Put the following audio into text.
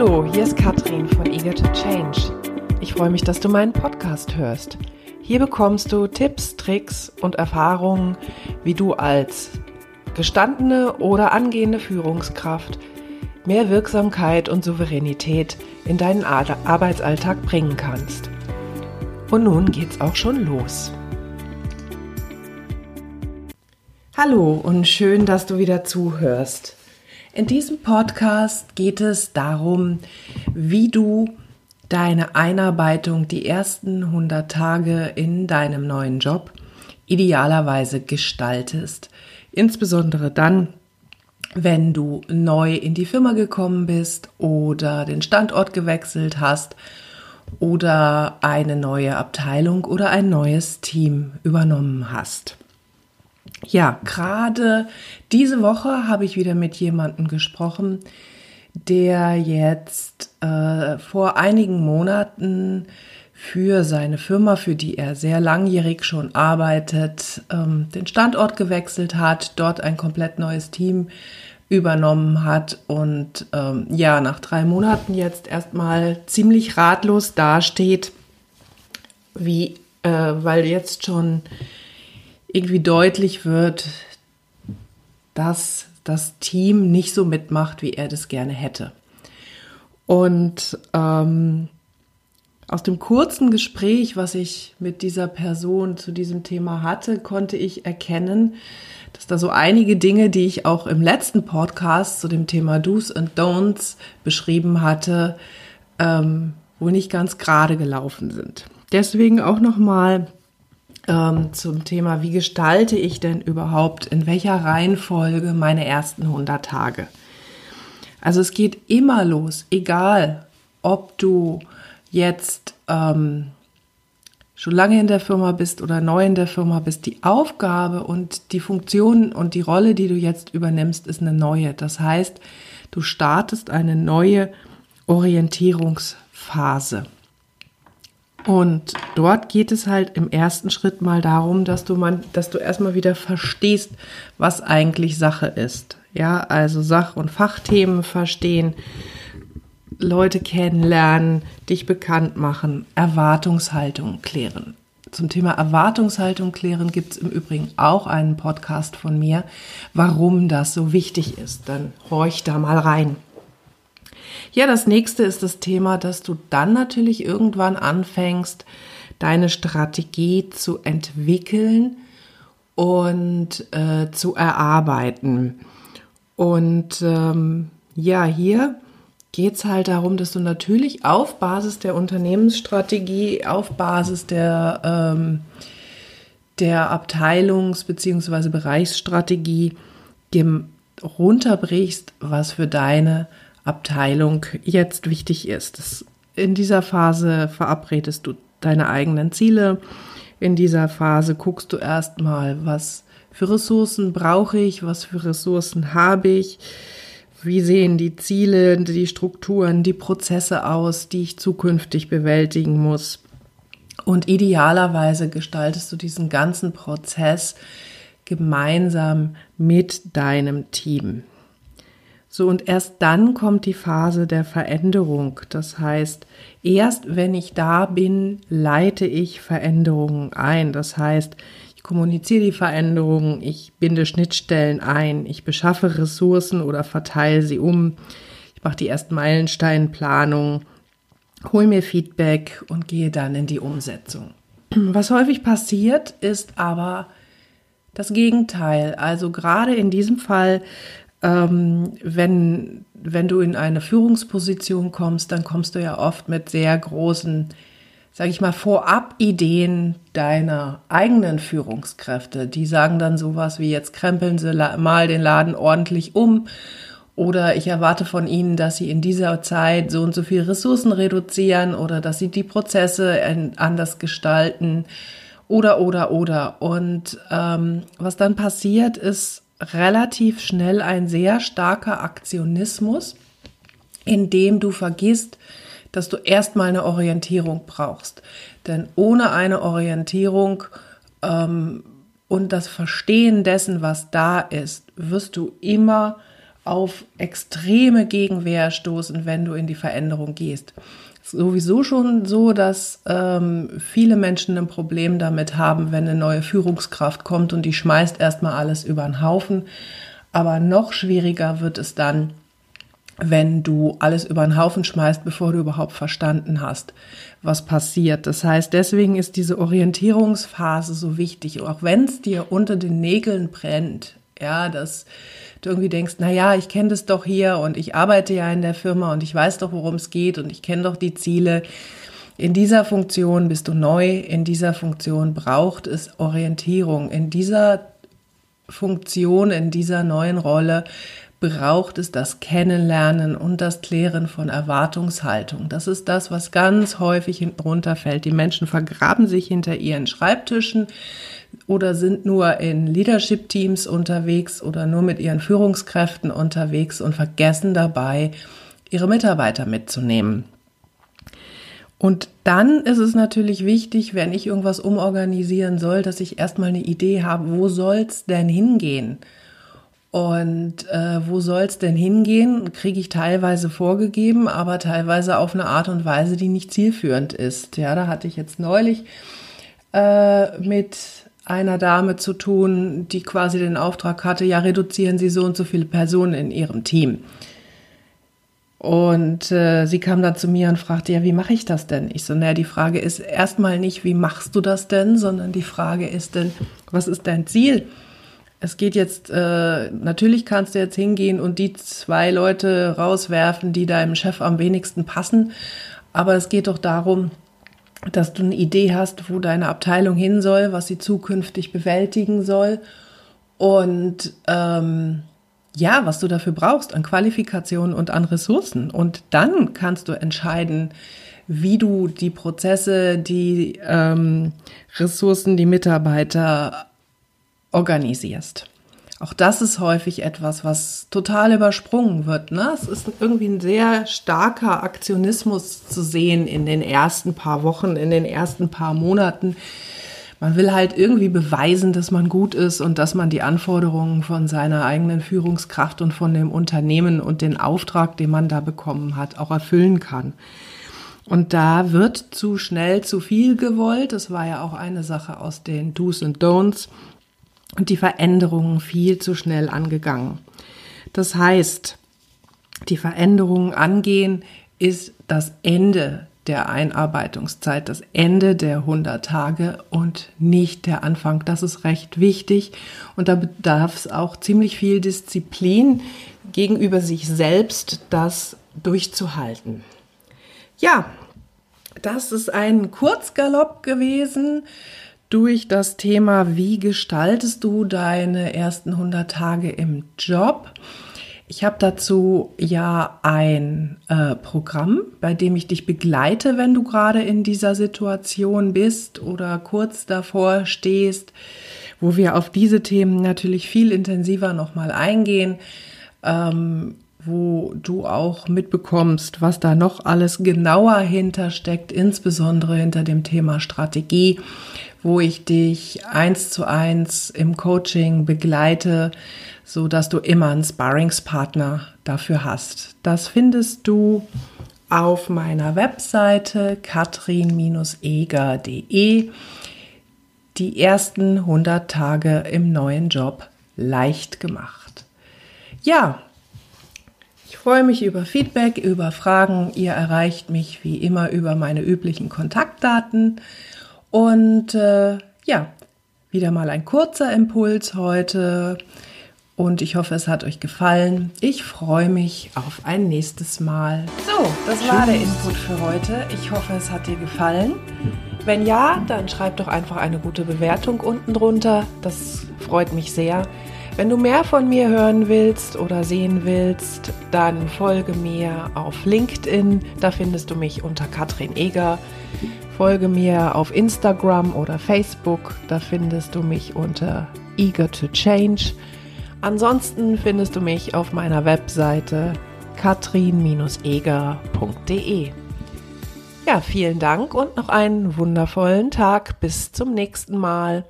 Hallo, hier ist Katrin von Eager to Change. Ich freue mich, dass du meinen Podcast hörst. Hier bekommst du Tipps, Tricks und Erfahrungen, wie du als gestandene oder angehende Führungskraft mehr Wirksamkeit und Souveränität in deinen Arbeitsalltag bringen kannst. Und nun geht's auch schon los. Hallo und schön, dass du wieder zuhörst. In diesem Podcast geht es darum, wie du deine Einarbeitung die ersten 100 Tage in deinem neuen Job idealerweise gestaltest. Insbesondere dann, wenn du neu in die Firma gekommen bist oder den Standort gewechselt hast oder eine neue Abteilung oder ein neues Team übernommen hast. Ja, gerade diese Woche habe ich wieder mit jemandem gesprochen, der jetzt äh, vor einigen Monaten für seine Firma, für die er sehr langjährig schon arbeitet, ähm, den Standort gewechselt hat, dort ein komplett neues Team übernommen hat und ähm, ja, nach drei Monaten jetzt erstmal ziemlich ratlos dasteht, wie, äh, weil jetzt schon irgendwie deutlich wird, dass das Team nicht so mitmacht, wie er das gerne hätte. Und ähm, aus dem kurzen Gespräch, was ich mit dieser Person zu diesem Thema hatte, konnte ich erkennen, dass da so einige Dinge, die ich auch im letzten Podcast zu dem Thema Do's und Don'ts beschrieben hatte, ähm, wohl nicht ganz gerade gelaufen sind. Deswegen auch nochmal ähm, zum Thema, wie gestalte ich denn überhaupt, in welcher Reihenfolge meine ersten 100 Tage. Also es geht immer los, egal ob du jetzt ähm, schon lange in der Firma bist oder neu in der Firma bist, die Aufgabe und die Funktion und die Rolle, die du jetzt übernimmst, ist eine neue. Das heißt, du startest eine neue Orientierungsphase. Und dort geht es halt im ersten Schritt mal darum, dass du man, dass du erstmal wieder verstehst, was eigentlich Sache ist. Ja, also Sach- und Fachthemen verstehen, Leute kennenlernen, dich bekannt machen, Erwartungshaltung klären. Zum Thema Erwartungshaltung klären gibt es im Übrigen auch einen Podcast von mir, warum das so wichtig ist. Dann horch da mal rein. Ja, das nächste ist das Thema, dass du dann natürlich irgendwann anfängst, deine Strategie zu entwickeln und äh, zu erarbeiten. Und ähm, ja, hier geht es halt darum, dass du natürlich auf Basis der Unternehmensstrategie, auf Basis der, ähm, der Abteilungs- bzw. Bereichsstrategie runterbrichst, was für deine Abteilung jetzt wichtig ist. In dieser Phase verabredest du deine eigenen Ziele. In dieser Phase guckst du erstmal, was für Ressourcen brauche ich, was für Ressourcen habe ich, wie sehen die Ziele, die Strukturen, die Prozesse aus, die ich zukünftig bewältigen muss. Und idealerweise gestaltest du diesen ganzen Prozess gemeinsam mit deinem Team. So, und erst dann kommt die Phase der Veränderung. Das heißt, erst wenn ich da bin, leite ich Veränderungen ein. Das heißt, ich kommuniziere die Veränderungen, ich binde Schnittstellen ein, ich beschaffe Ressourcen oder verteile sie um, ich mache die ersten Meilensteinplanung, hole mir Feedback und gehe dann in die Umsetzung. Was häufig passiert, ist aber das Gegenteil. Also gerade in diesem Fall ähm, wenn, wenn du in eine Führungsposition kommst, dann kommst du ja oft mit sehr großen, sage ich mal, Vorab-Ideen deiner eigenen Führungskräfte. Die sagen dann sowas wie, jetzt krempeln sie mal den Laden ordentlich um. Oder ich erwarte von Ihnen, dass Sie in dieser Zeit so und so viel Ressourcen reduzieren oder dass Sie die Prozesse anders gestalten oder oder oder. Und ähm, was dann passiert ist, relativ schnell ein sehr starker Aktionismus, in dem du vergisst, dass du erstmal eine Orientierung brauchst. Denn ohne eine Orientierung ähm, und das Verstehen dessen, was da ist, wirst du immer auf extreme Gegenwehr stoßen, wenn du in die Veränderung gehst. Sowieso schon so, dass ähm, viele Menschen ein Problem damit haben, wenn eine neue Führungskraft kommt und die schmeißt erstmal alles über den Haufen. Aber noch schwieriger wird es dann, wenn du alles über den Haufen schmeißt, bevor du überhaupt verstanden hast, was passiert. Das heißt, deswegen ist diese Orientierungsphase so wichtig, auch wenn es dir unter den Nägeln brennt. Ja, dass du irgendwie denkst, na ja, ich kenne das doch hier und ich arbeite ja in der Firma und ich weiß doch, worum es geht und ich kenne doch die Ziele. In dieser Funktion bist du neu, in dieser Funktion braucht es Orientierung. In dieser Funktion, in dieser neuen Rolle braucht es das Kennenlernen und das Klären von Erwartungshaltung. Das ist das, was ganz häufig runterfällt. Die Menschen vergraben sich hinter ihren Schreibtischen oder sind nur in Leadership-Teams unterwegs oder nur mit ihren Führungskräften unterwegs und vergessen dabei, ihre Mitarbeiter mitzunehmen. Und dann ist es natürlich wichtig, wenn ich irgendwas umorganisieren soll, dass ich erstmal eine Idee habe, wo soll es denn hingehen? Und äh, wo soll es denn hingehen? Kriege ich teilweise vorgegeben, aber teilweise auf eine Art und Weise, die nicht zielführend ist. Ja, da hatte ich jetzt neulich äh, mit einer Dame zu tun, die quasi den Auftrag hatte, ja, reduzieren Sie so und so viele Personen in Ihrem Team. Und äh, sie kam dann zu mir und fragte, ja, wie mache ich das denn? Ich so, naja, die Frage ist erstmal nicht, wie machst du das denn, sondern die Frage ist denn, was ist dein Ziel? Es geht jetzt, äh, natürlich kannst du jetzt hingehen und die zwei Leute rauswerfen, die deinem Chef am wenigsten passen. Aber es geht doch darum, dass du eine Idee hast, wo deine Abteilung hin soll, was sie zukünftig bewältigen soll. Und ähm, ja, was du dafür brauchst an Qualifikationen und an Ressourcen. Und dann kannst du entscheiden, wie du die Prozesse, die ähm, Ressourcen, die Mitarbeiter organisierst. Auch das ist häufig etwas, was total übersprungen wird. Ne? Es ist irgendwie ein sehr starker Aktionismus zu sehen in den ersten paar Wochen, in den ersten paar Monaten. Man will halt irgendwie beweisen, dass man gut ist und dass man die Anforderungen von seiner eigenen Führungskraft und von dem Unternehmen und den Auftrag, den man da bekommen hat, auch erfüllen kann. Und da wird zu schnell zu viel gewollt. Das war ja auch eine Sache aus den Do's und Don'ts und die Veränderungen viel zu schnell angegangen. Das heißt, die Veränderungen angehen ist das Ende der Einarbeitungszeit, das Ende der 100 Tage und nicht der Anfang. Das ist recht wichtig und da bedarf es auch ziemlich viel Disziplin gegenüber sich selbst, das durchzuhalten. Ja, das ist ein Kurzgalopp gewesen durch das Thema, wie gestaltest du deine ersten 100 Tage im Job. Ich habe dazu ja ein äh, Programm, bei dem ich dich begleite, wenn du gerade in dieser Situation bist oder kurz davor stehst, wo wir auf diese Themen natürlich viel intensiver nochmal eingehen, ähm, wo du auch mitbekommst, was da noch alles genauer hintersteckt, insbesondere hinter dem Thema Strategie wo ich dich eins zu eins im Coaching begleite, so dass du immer einen Sparringspartner dafür hast. Das findest du auf meiner Webseite katrin-eger.de. Die ersten 100 Tage im neuen Job leicht gemacht. Ja, ich freue mich über Feedback, über Fragen. Ihr erreicht mich wie immer über meine üblichen Kontaktdaten. Und äh, ja, wieder mal ein kurzer Impuls heute. Und ich hoffe, es hat euch gefallen. Ich freue mich auf ein nächstes Mal. So, das war der Input für heute. Ich hoffe, es hat dir gefallen. Wenn ja, dann schreib doch einfach eine gute Bewertung unten drunter. Das freut mich sehr. Wenn du mehr von mir hören willst oder sehen willst, dann folge mir auf LinkedIn. Da findest du mich unter Katrin Eger. Folge mir auf Instagram oder Facebook, da findest du mich unter Eager to Change. Ansonsten findest du mich auf meiner Webseite katrin-eger.de. Ja, vielen Dank und noch einen wundervollen Tag. Bis zum nächsten Mal.